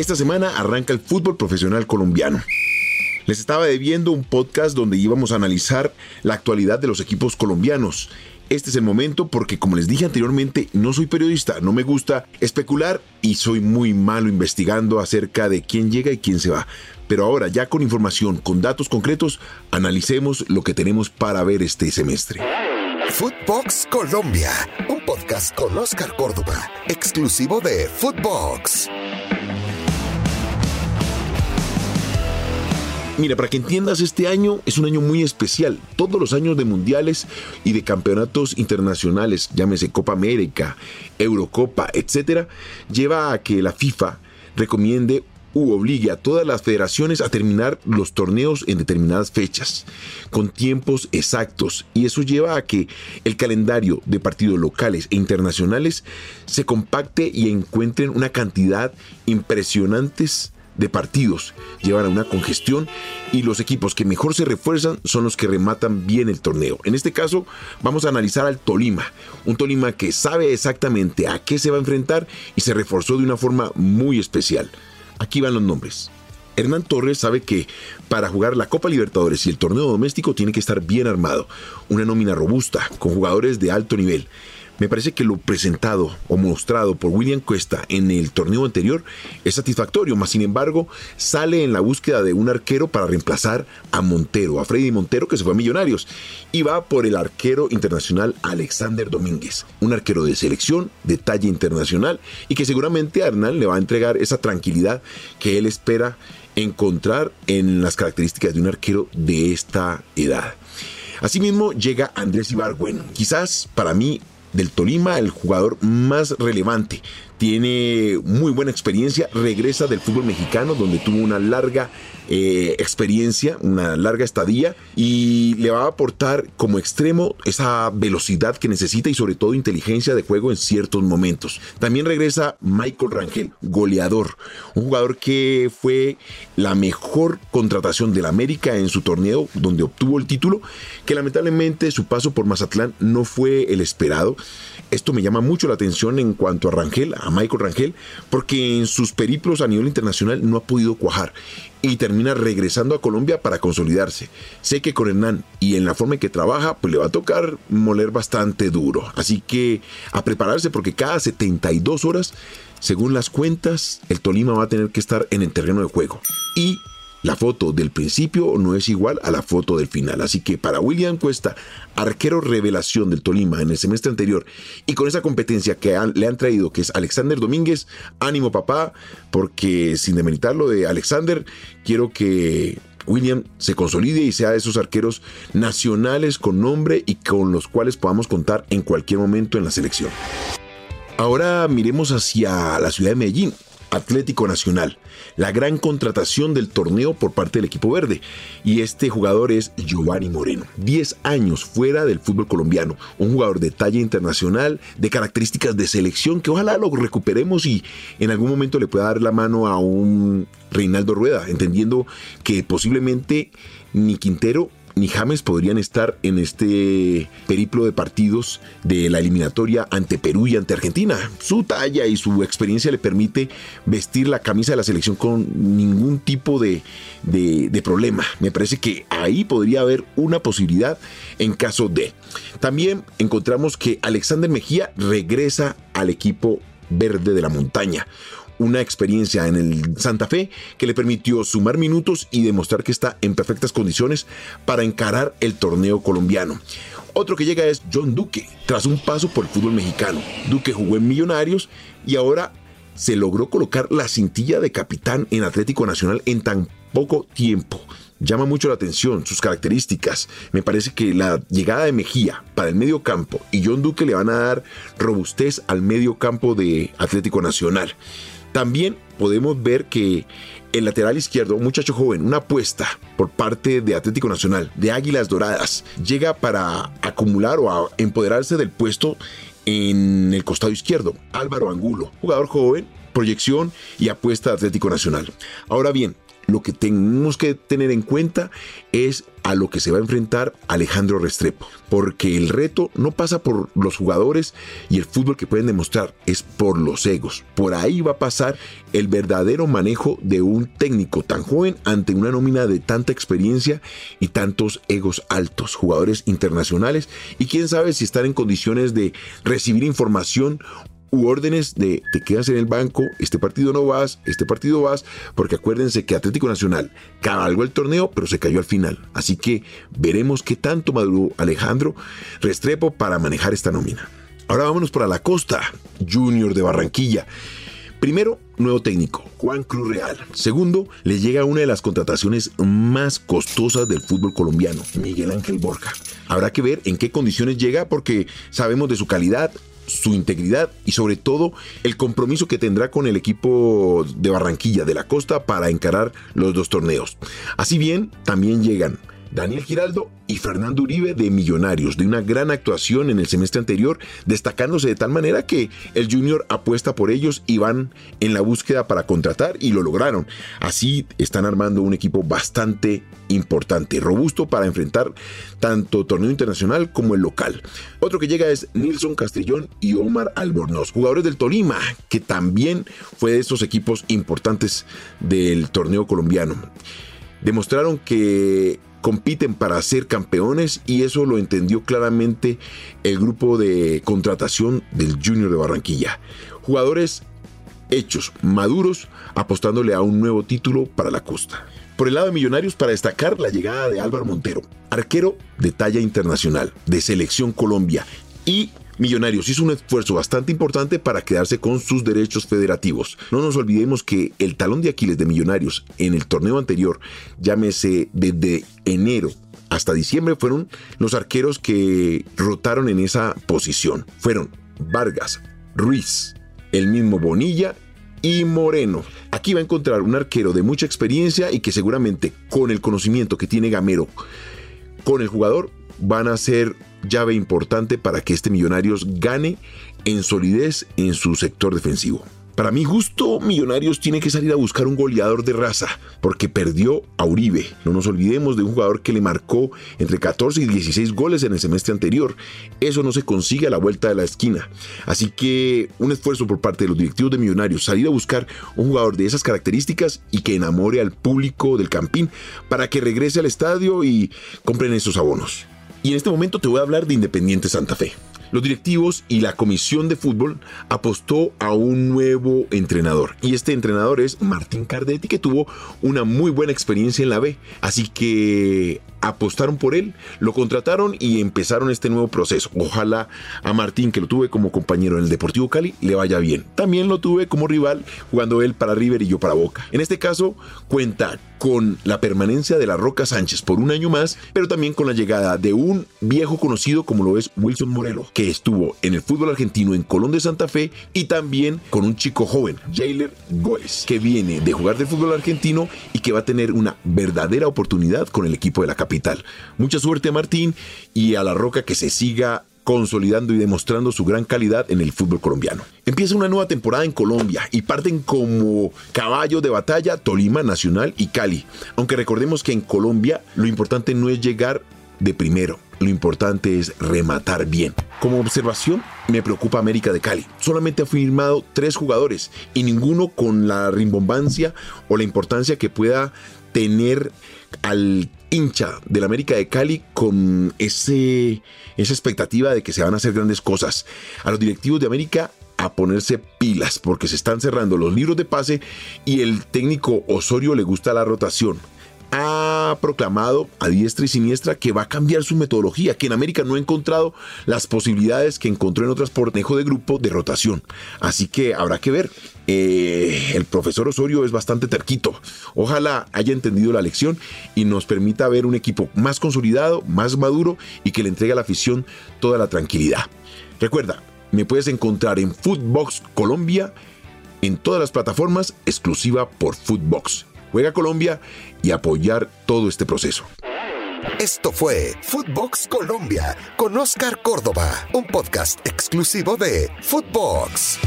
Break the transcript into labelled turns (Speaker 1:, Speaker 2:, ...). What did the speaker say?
Speaker 1: Esta semana arranca el fútbol profesional colombiano. Les estaba debiendo un podcast donde íbamos a analizar la actualidad de los equipos colombianos. Este es el momento porque, como les dije anteriormente, no soy periodista, no me gusta especular y soy muy malo investigando acerca de quién llega y quién se va. Pero ahora, ya con información, con datos concretos, analicemos lo que tenemos para ver este semestre.
Speaker 2: Footbox Colombia, un podcast con Oscar Córdoba, exclusivo de Footbox.
Speaker 1: Mira, para que entiendas, este año es un año muy especial. Todos los años de mundiales y de campeonatos internacionales, llámese Copa América, Eurocopa, etcétera, lleva a que la FIFA recomiende u obligue a todas las federaciones a terminar los torneos en determinadas fechas, con tiempos exactos, y eso lleva a que el calendario de partidos locales e internacionales se compacte y encuentren una cantidad impresionantes de partidos llevan a una congestión y los equipos que mejor se refuerzan son los que rematan bien el torneo. En este caso vamos a analizar al Tolima, un Tolima que sabe exactamente a qué se va a enfrentar y se reforzó de una forma muy especial. Aquí van los nombres. Hernán Torres sabe que para jugar la Copa Libertadores y el torneo doméstico tiene que estar bien armado, una nómina robusta, con jugadores de alto nivel. Me parece que lo presentado o mostrado por William Cuesta en el torneo anterior es satisfactorio, mas sin embargo sale en la búsqueda de un arquero para reemplazar a Montero, a Freddy Montero que se fue a Millonarios, y va por el arquero internacional Alexander Domínguez, un arquero de selección de talla internacional y que seguramente a le va a entregar esa tranquilidad que él espera encontrar en las características de un arquero de esta edad. Asimismo llega Andrés Ibargüen, quizás para mí del Tolima, el jugador más relevante. Tiene muy buena experiencia, regresa del fútbol mexicano donde tuvo una larga eh, experiencia, una larga estadía y le va a aportar como extremo esa velocidad que necesita y sobre todo inteligencia de juego en ciertos momentos. También regresa Michael Rangel, goleador, un jugador que fue la mejor contratación del América en su torneo donde obtuvo el título, que lamentablemente su paso por Mazatlán no fue el esperado. Esto me llama mucho la atención en cuanto a Rangel, a Michael Rangel, porque en sus periplos a nivel internacional no ha podido cuajar y termina regresando a Colombia para consolidarse. Sé que con Hernán y en la forma en que trabaja, pues le va a tocar moler bastante duro. Así que a prepararse porque cada 72 horas, según las cuentas, el Tolima va a tener que estar en el terreno de juego. Y la foto del principio no es igual a la foto del final. Así que para William Cuesta, arquero revelación del Tolima en el semestre anterior, y con esa competencia que le han traído, que es Alexander Domínguez, ánimo papá, porque sin demeritar lo de Alexander, quiero que William se consolide y sea de esos arqueros nacionales con nombre y con los cuales podamos contar en cualquier momento en la selección. Ahora miremos hacia la ciudad de Medellín, Atlético Nacional, la gran contratación del torneo por parte del equipo verde. Y este jugador es Giovanni Moreno, 10 años fuera del fútbol colombiano, un jugador de talla internacional, de características de selección que ojalá lo recuperemos y en algún momento le pueda dar la mano a un Reinaldo Rueda, entendiendo que posiblemente ni Quintero ni James podrían estar en este periplo de partidos de la eliminatoria ante Perú y ante Argentina. Su talla y su experiencia le permite vestir la camisa de la selección con ningún tipo de, de, problema. Me parece que ahí podría haber una posibilidad en caso de. También encontramos que Alexander Mejía regresa al equipo verde de la montaña una experiencia en el Santa Fe que le permitió sumar minutos y demostrar que está en perfectas condiciones para encarar el torneo colombiano. Otro que llega es John Duque, tras un paso por el fútbol mexicano. Duque jugó en Millonarios y ahora se logró colocar la cintilla de capitán en Atlético Nacional en tan poco tiempo. Llama mucho la atención sus características. Me parece que la llegada de Mejía para el medio campo y John Duque le van a dar robustez al medio campo de Atlético Nacional. También podemos ver que el lateral izquierdo, muchacho joven, una apuesta por parte de Atlético Nacional, de Águilas Doradas, llega para acumular o a empoderarse del puesto en el costado izquierdo. Álvaro Angulo, jugador joven, proyección y apuesta Atlético Nacional. Ahora bien, lo que tenemos que tener en cuenta es a lo que se va a enfrentar Alejandro Restrepo, porque el reto no pasa por los jugadores y el fútbol que pueden demostrar, es por los egos. Por ahí va a pasar el verdadero manejo de un técnico tan joven ante una nómina de tanta experiencia y tantos egos altos, jugadores internacionales y quién sabe si están en condiciones de recibir información u órdenes de te quedas en el banco, este partido no vas, este partido vas, porque acuérdense que Atlético Nacional cabalgó el torneo, pero se cayó al final. Así que veremos qué tanto maduró Alejandro Restrepo para manejar esta nómina. Ahora vámonos para la costa, Junior de Barranquilla. Primero, nuevo técnico, Juan Cruz Real. Segundo, le llega una de las contrataciones más costosas del fútbol colombiano, Miguel Ángel Borja. Habrá que ver en qué condiciones llega porque sabemos de su calidad, su integridad y sobre todo el compromiso que tendrá con el equipo de Barranquilla de la Costa para encarar los dos torneos. Así bien, también llegan Daniel Giraldo y Fernando Uribe de Millonarios, de una gran actuación en el semestre anterior, destacándose de tal manera que el Junior apuesta por ellos y van en la búsqueda para contratar y lo lograron. Así están armando un equipo bastante importante, robusto para enfrentar tanto torneo internacional como el local. Otro que llega es Nilson Castrillón y Omar Albornoz, jugadores del Tolima, que también fue de esos equipos importantes del torneo colombiano. Demostraron que compiten para ser campeones y eso lo entendió claramente el grupo de contratación del Junior de Barranquilla. Jugadores hechos, maduros, apostándole a un nuevo título para la costa. Por el lado de Millonarios, para destacar la llegada de Álvaro Montero, arquero de talla internacional, de Selección Colombia y Millonarios hizo un esfuerzo bastante importante para quedarse con sus derechos federativos. No nos olvidemos que el talón de Aquiles de Millonarios en el torneo anterior, llámese desde enero hasta diciembre, fueron los arqueros que rotaron en esa posición. Fueron Vargas, Ruiz, el mismo Bonilla y Moreno. Aquí va a encontrar un arquero de mucha experiencia y que seguramente con el conocimiento que tiene Gamero con el jugador van a ser llave importante para que este Millonarios gane en solidez en su sector defensivo. Para mi gusto, Millonarios tiene que salir a buscar un goleador de raza, porque perdió a Uribe. No nos olvidemos de un jugador que le marcó entre 14 y 16 goles en el semestre anterior. Eso no se consigue a la vuelta de la esquina. Así que un esfuerzo por parte de los directivos de Millonarios, salir a buscar un jugador de esas características y que enamore al público del Campín para que regrese al estadio y compren esos abonos. Y en este momento te voy a hablar de Independiente Santa Fe. Los directivos y la comisión de fútbol apostó a un nuevo entrenador. Y este entrenador es Martín Cardetti, que tuvo una muy buena experiencia en la B. Así que apostaron por él, lo contrataron y empezaron este nuevo proceso. Ojalá a Martín, que lo tuve como compañero en el Deportivo Cali, le vaya bien. También lo tuve como rival jugando él para River y yo para Boca. En este caso, cuenta con la permanencia de la Roca Sánchez por un año más, pero también con la llegada de un viejo conocido como lo es Wilson Morelo, que estuvo en el fútbol argentino en Colón de Santa Fe y también con un chico joven, Jailer Goes, que viene de jugar del fútbol argentino y que va a tener una verdadera oportunidad con el equipo de la Mucha suerte a Martín y a la Roca que se siga consolidando y demostrando su gran calidad en el fútbol colombiano. Empieza una nueva temporada en Colombia y parten como caballo de batalla Tolima, Nacional y Cali. Aunque recordemos que en Colombia lo importante no es llegar de primero, lo importante es rematar bien. Como observación, me preocupa América de Cali. Solamente ha firmado tres jugadores y ninguno con la rimbombancia o la importancia que pueda tener al hincha del América de Cali con ese, esa expectativa de que se van a hacer grandes cosas. A los directivos de América a ponerse pilas porque se están cerrando los libros de pase y el técnico Osorio le gusta la rotación ha proclamado a diestra y siniestra que va a cambiar su metodología, que en América no ha encontrado las posibilidades que encontró en otras por de grupo de rotación. Así que habrá que ver. Eh, el profesor Osorio es bastante terquito. Ojalá haya entendido la lección y nos permita ver un equipo más consolidado, más maduro y que le entregue a la afición toda la tranquilidad. Recuerda, me puedes encontrar en Footbox Colombia en todas las plataformas exclusiva por Footbox. Juega Colombia y apoyar todo este proceso.
Speaker 2: Esto fue Footbox Colombia con Oscar Córdoba, un podcast exclusivo de Footbox.